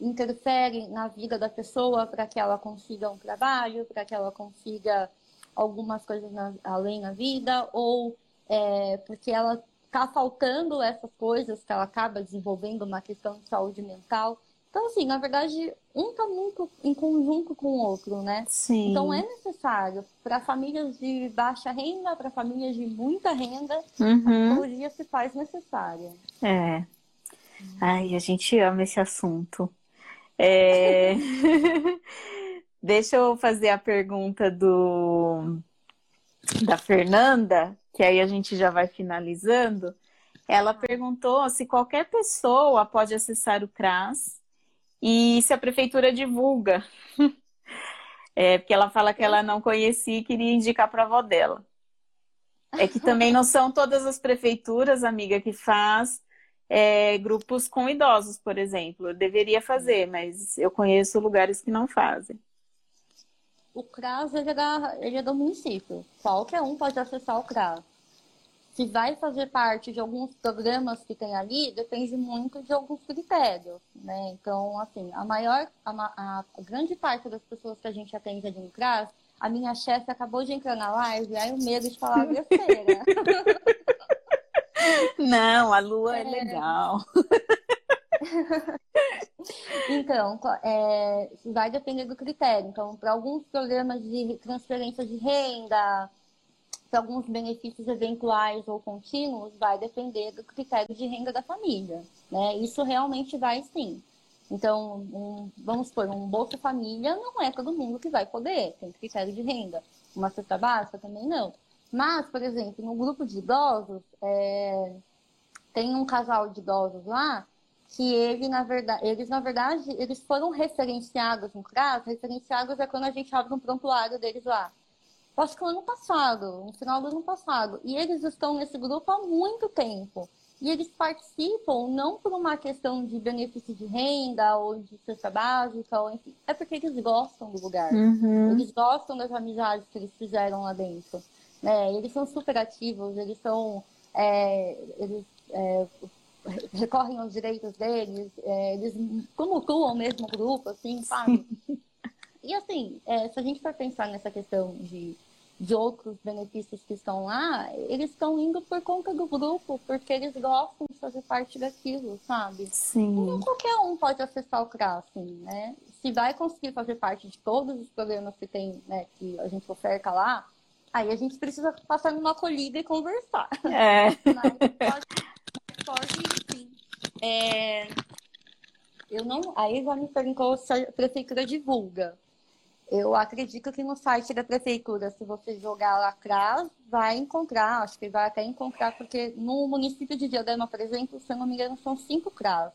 interfere na vida da pessoa para que ela consiga um trabalho, para que ela consiga algumas coisas na, além na vida, ou é, porque ela está faltando essas coisas que ela acaba desenvolvendo uma questão de saúde mental. Então, assim, na verdade, um está muito em conjunto com o outro, né? Sim. Então, é necessário para famílias de baixa renda, para famílias de muita renda, uhum. a psicologia se faz necessária. É. Ai, a gente ama esse assunto. É... Deixa eu fazer a pergunta do da Fernanda, que aí a gente já vai finalizando. Ela perguntou se qualquer pessoa pode acessar o CRAS e se a prefeitura divulga. É, porque ela fala que ela não conhecia e queria indicar para a avó dela. É que também não são todas as prefeituras, amiga, que faz é, grupos com idosos, por exemplo. Eu deveria fazer, mas eu conheço lugares que não fazem. O CRAS ele é, da, ele é do município. Qualquer um pode acessar o CRAS se vai fazer parte de alguns programas que tem ali, depende muito de alguns critérios, né? Então, assim, a maior, a, a grande parte das pessoas que a gente atende ali no CRAS, a minha chefe acabou de entrar na live, aí o medo de falar besteira. Não, a lua é, é legal. então, é, vai depender do critério. Então, para alguns programas de transferência de renda, para alguns benefícios eventuais ou contínuos, vai depender do critério de renda da família. Né? Isso realmente vai sim. Então, um, vamos supor, um Bolsa Família não é todo mundo que vai poder, tem critério de renda. Uma cesta básica também não. Mas, por exemplo, no grupo de idosos, é, tem um casal de idosos lá que ele, na verdade, eles, na verdade, eles foram referenciados no CRAS. Referenciados é quando a gente abre um prontuário deles lá acho que o ano passado, no final do ano passado. E eles estão nesse grupo há muito tempo. E eles participam não por uma questão de benefício de renda ou de cesta básica, ou enfim, é porque eles gostam do lugar. Uhum. Eles gostam das amizades que eles fizeram lá dentro. Né? Eles são super ativos, eles são. É, eles é, recorrem aos direitos deles, é, eles tumultuam mesmo o grupo, assim, sabe? e assim, é, se a gente for pensar nessa questão de de outros benefícios que estão lá, eles estão indo por conta do grupo, porque eles gostam de fazer parte daquilo, sabe? Sim. Não qualquer um pode acessar o CRA, assim, né? Se vai conseguir fazer parte de todos os programas que tem, né, que a gente oferta lá, aí a gente precisa passar numa acolhida e conversar. É. Mas pode, pode sim. É... Eu não... Aí já me perguntou se a prefeitura divulga. Eu acredito que no site da prefeitura, se você jogar lá atrás, vai encontrar, acho que vai até encontrar, porque no município de Diadema, por exemplo, se eu não me engano, são cinco CRAS,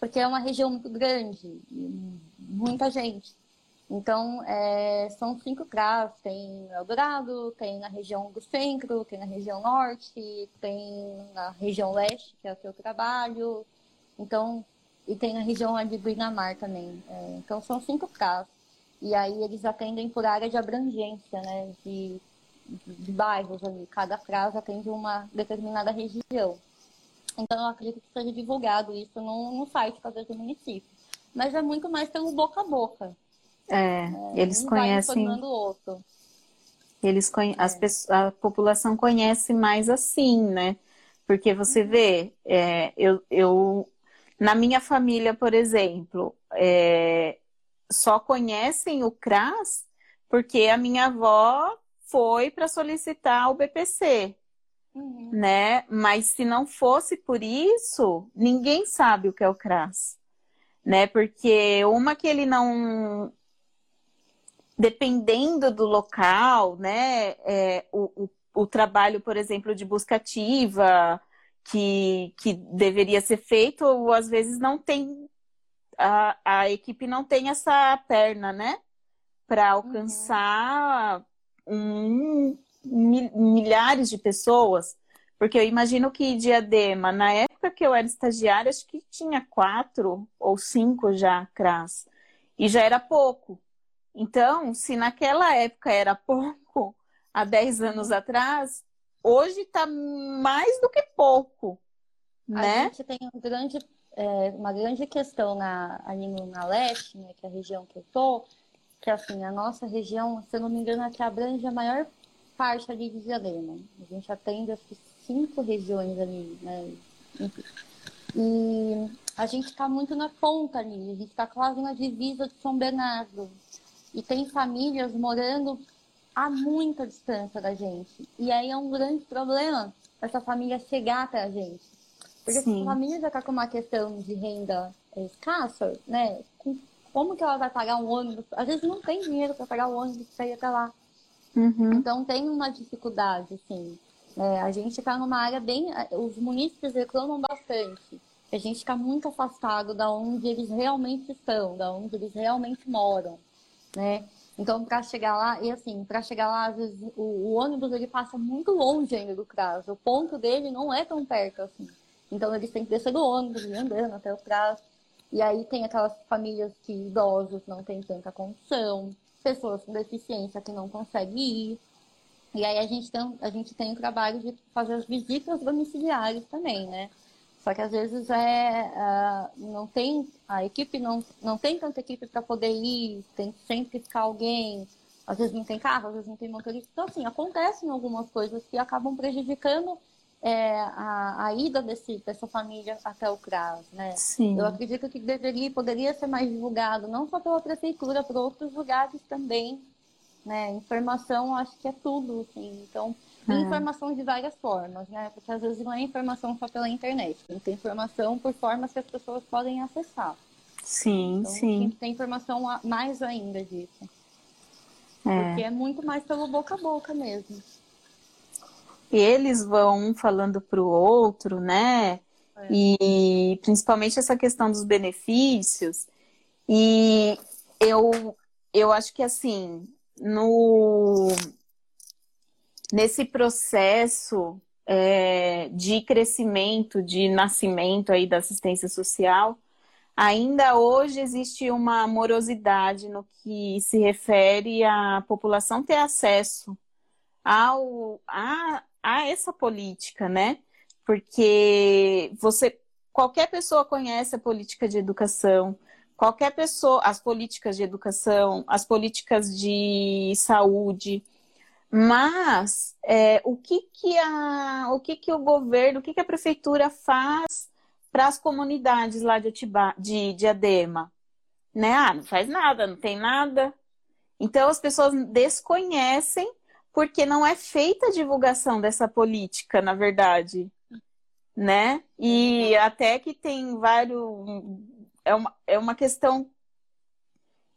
porque é uma região muito grande, muita gente. Então, é, são cinco CRAS, tem Eldorado, tem na região do centro, tem na região norte, tem na região leste, que é o seu trabalho, então, e tem na região ali do Inamar também. É, então, são cinco CRAS. E aí eles atendem por área de abrangência, né? De, de, bairros ali. Cada frase atende uma determinada região. Então eu acredito que seja divulgado isso no, no site talvez do município. Mas é muito mais pelo boca a boca. É, é eles conhecem. o outro. Eles conhe... é. As pessoas, a população conhece mais assim, né? Porque você uhum. vê, é, eu, eu, na minha família, por exemplo, é, só conhecem o CRAS porque a minha avó foi para solicitar o BPC, uhum. né? Mas se não fosse por isso, ninguém sabe o que é o CRAS, né? Porque uma que ele não dependendo do local, né? É, o, o, o, trabalho, por exemplo, de busca ativa que, que deveria ser feito, ou às vezes não tem a, a equipe não tem essa perna, né? Para alcançar uhum. um, milhares de pessoas. Porque eu imagino que Diadema, na época que eu era estagiária, acho que tinha quatro ou cinco já CRAS. E já era pouco. Então, se naquela época era pouco, há dez anos uhum. atrás, hoje está mais do que pouco. A né? gente tem um grande é, uma grande questão na, ali no, na leste, né, que é a região que eu tô, que assim, a nossa região, se eu não me engano, é que abrange a maior parte ali de Diadema. A gente atende que cinco regiões ali, né? E a gente está muito na ponta ali, a gente está quase na divisa de São Bernardo. E tem famílias morando a muita distância da gente. E aí é um grande problema essa família chegar até a gente. Porque Sim. se a família já está com uma questão de renda escassa, né? Como que ela vai pagar um ônibus? Às vezes não tem dinheiro para pagar o ônibus para ir até lá. Uhum. Então tem uma dificuldade, assim. É, a gente está numa área bem. Os munícipes reclamam bastante. A gente está muito afastado da onde eles realmente estão, da onde eles realmente moram, né? Então, para chegar lá, e assim, para chegar lá, às vezes o, o, ônibus ele passa muito longe ainda do CRAS. O ponto dele não é tão perto assim. Então eles têm que descer do ônibus e andando até o prazo. E aí tem aquelas famílias que idosos não têm tanta condição, pessoas com deficiência que não conseguem ir. E aí a gente tem, a gente tem o trabalho de fazer as visitas domiciliares também, né? Só que às vezes é, uh, não tem, a equipe não, não tem tanta equipe para poder ir, tem sempre que ficar alguém, às vezes não tem carro, às vezes não tem motorista. Então, assim, acontecem algumas coisas que acabam prejudicando é, a, a, ida desse, dessa família até o CRAS, né? Sim. Eu acredito que deveria, poderia ser mais divulgado, não só pela prefeitura, por outros lugares também, né? Informação, acho que é tudo, assim. Então, tem é. informação de várias formas, né? Porque às vezes não é informação só pela internet, tem informação por formas que as pessoas podem acessar. Sim, então, sim. Tem informação mais ainda disso. É. Porque é muito mais pelo boca a boca mesmo eles vão um falando para o outro, né? É. E principalmente essa questão dos benefícios. E eu, eu acho que assim, no nesse processo é, de crescimento, de nascimento aí da assistência social, ainda hoje existe uma morosidade no que se refere à população ter acesso ao, a, a essa política, né? Porque você, qualquer pessoa conhece a política de educação, qualquer pessoa, as políticas de educação, as políticas de saúde, mas é, o que que a, o que que o governo, o que que a prefeitura faz para as comunidades lá de Atiba, de Diadema, né? Ah, não faz nada, não tem nada. Então as pessoas desconhecem porque não é feita a divulgação dessa política, na verdade, né? E até que tem vários é uma, é uma questão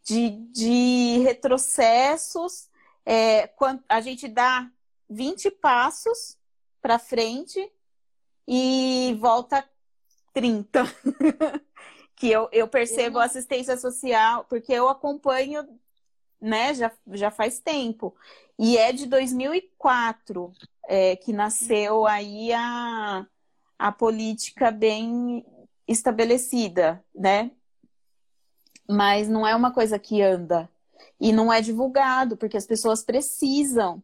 de, de retrocessos é, quando a gente dá 20 passos para frente e volta 30. que eu, eu percebo assistência social, porque eu acompanho, né, já, já faz tempo. E é de 2004 é, que nasceu aí a, a política bem estabelecida, né? Mas não é uma coisa que anda. E não é divulgado, porque as pessoas precisam.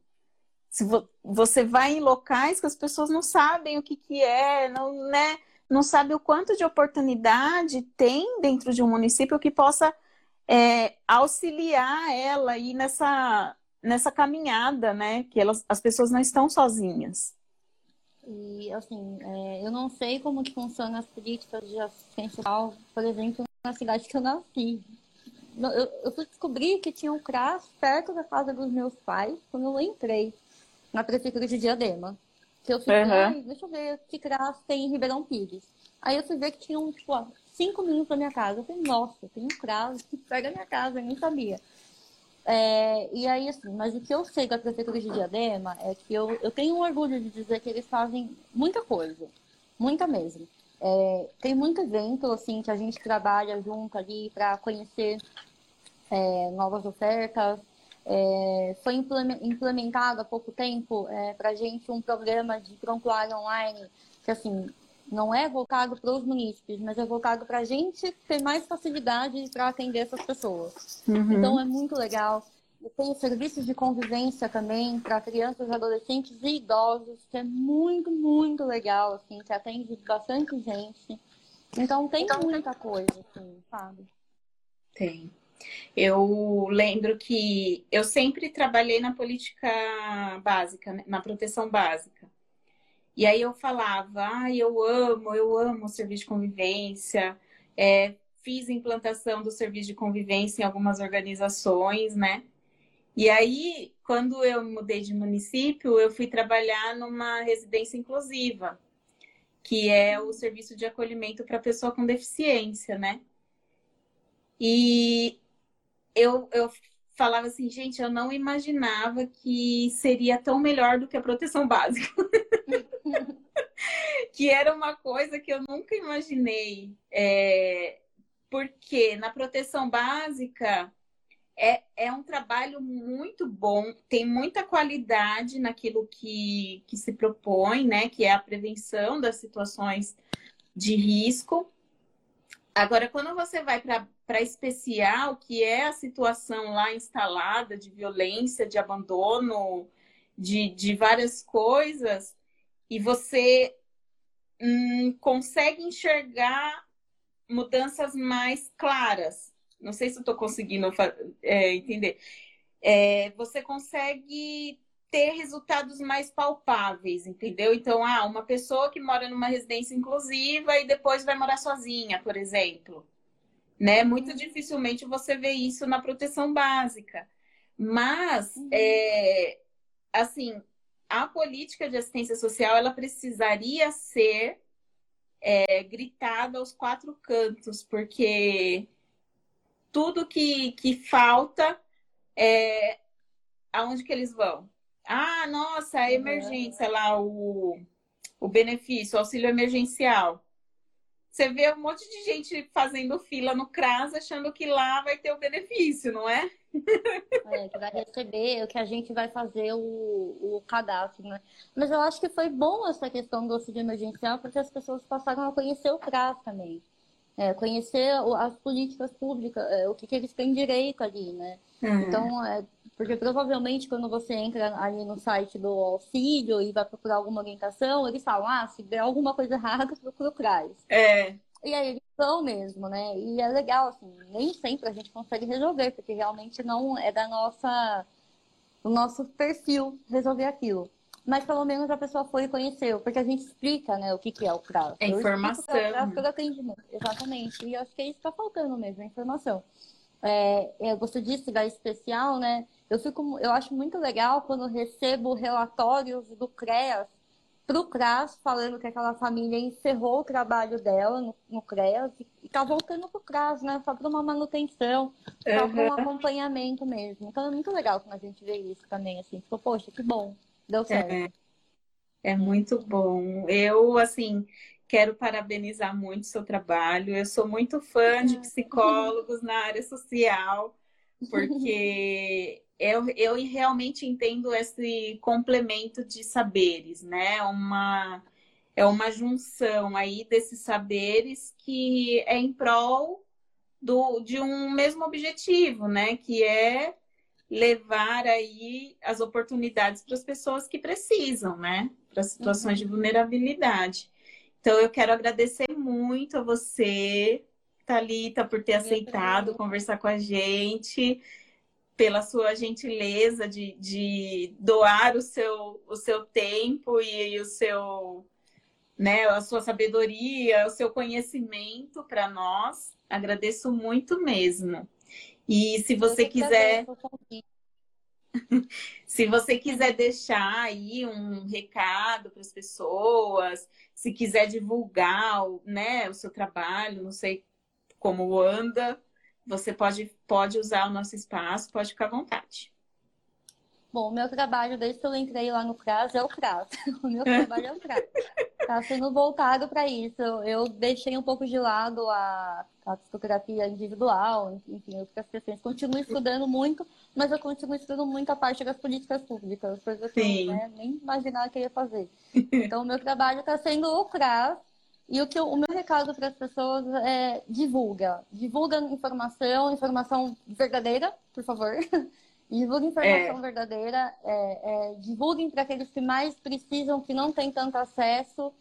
Se vo você vai em locais que as pessoas não sabem o que, que é, não, né, não sabe o quanto de oportunidade tem dentro de um município que possa é, auxiliar ela aí nessa, nessa caminhada, né? Que elas, as pessoas não estão sozinhas. E, assim, é, eu não sei como que funcionam as políticas de assistência social, por exemplo, na cidade que eu nasci eu, eu descobri que tinha um CRAS perto da casa dos meus pais quando eu entrei na prefeitura de Diadema. Que eu fiquei, uhum. deixa eu ver que CRAS tem em Ribeirão Pires. Aí eu fui ver que tinha um, tipo, ó, cinco minutos da minha casa. Eu falei, nossa, tem um CRAS perto da minha casa, eu nem sabia. É, e aí, assim, mas o que eu sei da prefeitura de Diadema é que eu, eu tenho um orgulho de dizer que eles fazem muita coisa, muita mesmo. É, tem muito evento assim que a gente trabalha junto ali para conhecer é, novas ofertas. É, foi implementado há pouco tempo é, para a gente um programa de prontuário online que assim não é voltado para os munícipes, mas é voltado para a gente ter mais facilidade para atender essas pessoas. Uhum. Então é muito legal. Tem serviços de convivência também para crianças, adolescentes e idosos, que é muito, muito legal, assim, que atende bastante gente. Então tem então, muita coisa, assim, sabe? Tem. Eu lembro que eu sempre trabalhei na política básica, né? na proteção básica. E aí eu falava, ah, eu amo, eu amo o serviço de convivência, é, fiz implantação do serviço de convivência em algumas organizações, né? E aí, quando eu mudei de município, eu fui trabalhar numa residência inclusiva, que é o serviço de acolhimento para pessoa com deficiência, né? E eu, eu falava assim, gente, eu não imaginava que seria tão melhor do que a proteção básica. que era uma coisa que eu nunca imaginei. É, porque na proteção básica é, é um trabalho muito bom, tem muita qualidade naquilo que, que se propõe, né? Que é a prevenção das situações de risco. Agora, quando você vai para especial, que é a situação lá instalada de violência, de abandono, de, de várias coisas, e você hum, consegue enxergar mudanças mais claras não sei se eu estou conseguindo é, entender. É, você consegue ter resultados mais palpáveis, entendeu? Então, ah, uma pessoa que mora numa residência inclusiva e depois vai morar sozinha, por exemplo. Né? Muito dificilmente você vê isso na proteção básica. Mas, uhum. é, assim, a política de assistência social ela precisaria ser é, gritada aos quatro cantos, porque tudo que, que falta, é, aonde que eles vão? Ah, nossa, a emergência lá, o, o benefício, o auxílio emergencial. você vê um monte de gente fazendo fila no CRAS achando que lá vai ter o benefício, não é? É, que vai receber, que a gente vai fazer o, o cadastro, né? Mas eu acho que foi bom essa questão do auxílio emergencial, porque as pessoas passaram a conhecer o CRAS também. É, conhecer as políticas públicas, é, o que, que, eles têm direito ali, né? Uhum. Então, é, porque provavelmente quando você entra ali no site do auxílio e vai procurar alguma orientação, eles falam, ah, se der alguma coisa errada, procura o CRAS. É. E aí eles vão mesmo, né? E é legal, assim, nem sempre a gente consegue resolver, porque realmente não é da nossa, do nosso perfil resolver aquilo. Mas pelo menos a pessoa foi e conheceu, porque a gente explica, né, o que, que é o CRAS. É informação. O CRAS pelo atendimento, exatamente. E acho que é isso que está faltando mesmo, a informação. É, é, você disse da especial, né? Eu, fico, eu acho muito legal quando recebo relatórios do CREAS para o CRAS, falando que aquela família encerrou o trabalho dela no, no CREAS e está voltando para o CRAS, né? Só para uma manutenção, só para um acompanhamento mesmo. Então é muito legal quando a gente vê isso também, assim. Tipo, poxa, que bom, deu certo. É, é muito bom. Eu, assim, quero parabenizar muito o seu trabalho. Eu sou muito fã de psicólogos na área social, porque eu, eu realmente entendo esse complemento de saberes, né? Uma, é uma junção aí desses saberes que é em prol do, de um mesmo objetivo, né? Que é levar aí as oportunidades para as pessoas que precisam, né? Para situações uhum. de vulnerabilidade. Então, eu quero agradecer muito a você, Thalita, por ter aceitado conversar com a gente pela sua gentileza de, de doar o seu, o seu tempo e, e o seu, né, a sua sabedoria, o seu conhecimento para nós. Agradeço muito mesmo. E se você quiser. Se você quiser deixar aí um recado para as pessoas, se quiser divulgar né, o seu trabalho, não sei como anda, você pode, pode usar o nosso espaço, pode ficar à vontade. Bom, o meu trabalho, desde que eu entrei lá no CRAS, é o CRAS. O meu trabalho é o CRAS. Está sendo voltado para isso. Eu deixei um pouco de lado a, a psicografia individual, enfim, outras questões. Continuo estudando muito, mas eu continuo estudando muito a parte das políticas públicas, coisa que eu né, nem imaginava que ia fazer. Então, o meu trabalho está sendo o CRAS, e o, que eu, o meu recado para as pessoas é divulga. Divulga informação, informação verdadeira, por favor. divulga informação é. verdadeira. É, é, divulguem para aqueles que mais precisam, que não têm tanto acesso.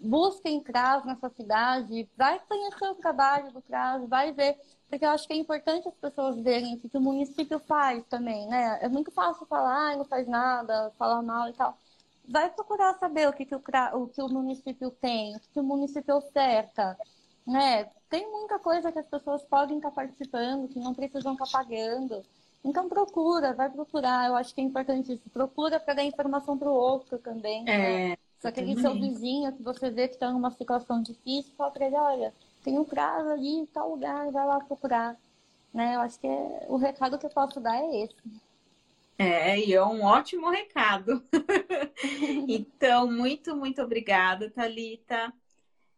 Busquem CRAS na sua cidade. Vai conhecer o trabalho do CRAS, vai ver. Porque eu acho que é importante as pessoas verem o que o município faz também, né? É muito fácil falar, ah, não faz nada, falar mal e tal vai procurar saber o que, que, o, o, que o município tem, o que, que o município oferta. Né? Tem muita coisa que as pessoas podem estar participando, que não precisam estar pagando. Então procura, vai procurar. Eu acho que é importante isso. Procura para dar informação para o outro também. É, né? Se aquele seu vizinho que você vê que está numa situação difícil, fala para ele, olha, tem um prazo ali em tal lugar, vai lá procurar. Né? Eu acho que é, o recado que eu posso dar é esse. É, e é um ótimo recado. então, muito, muito obrigada, Thalita.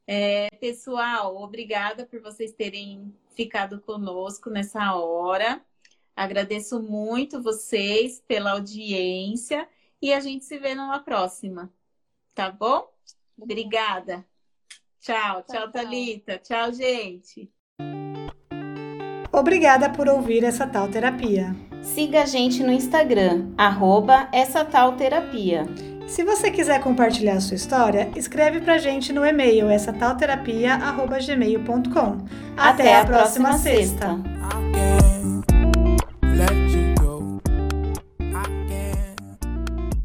É, pessoal, obrigada por vocês terem ficado conosco nessa hora. Agradeço muito vocês pela audiência e a gente se vê numa próxima. Tá bom? Obrigada. Tchau, tchau, Thalita. Tchau, gente. Obrigada por ouvir essa tal terapia. Siga a gente no Instagram, arroba essa tal terapia. Se você quiser compartilhar a sua história, escreve pra gente no e-mail essa tal terapia, arroba gmail.com. Até, Até a próxima, próxima sexta. sexta.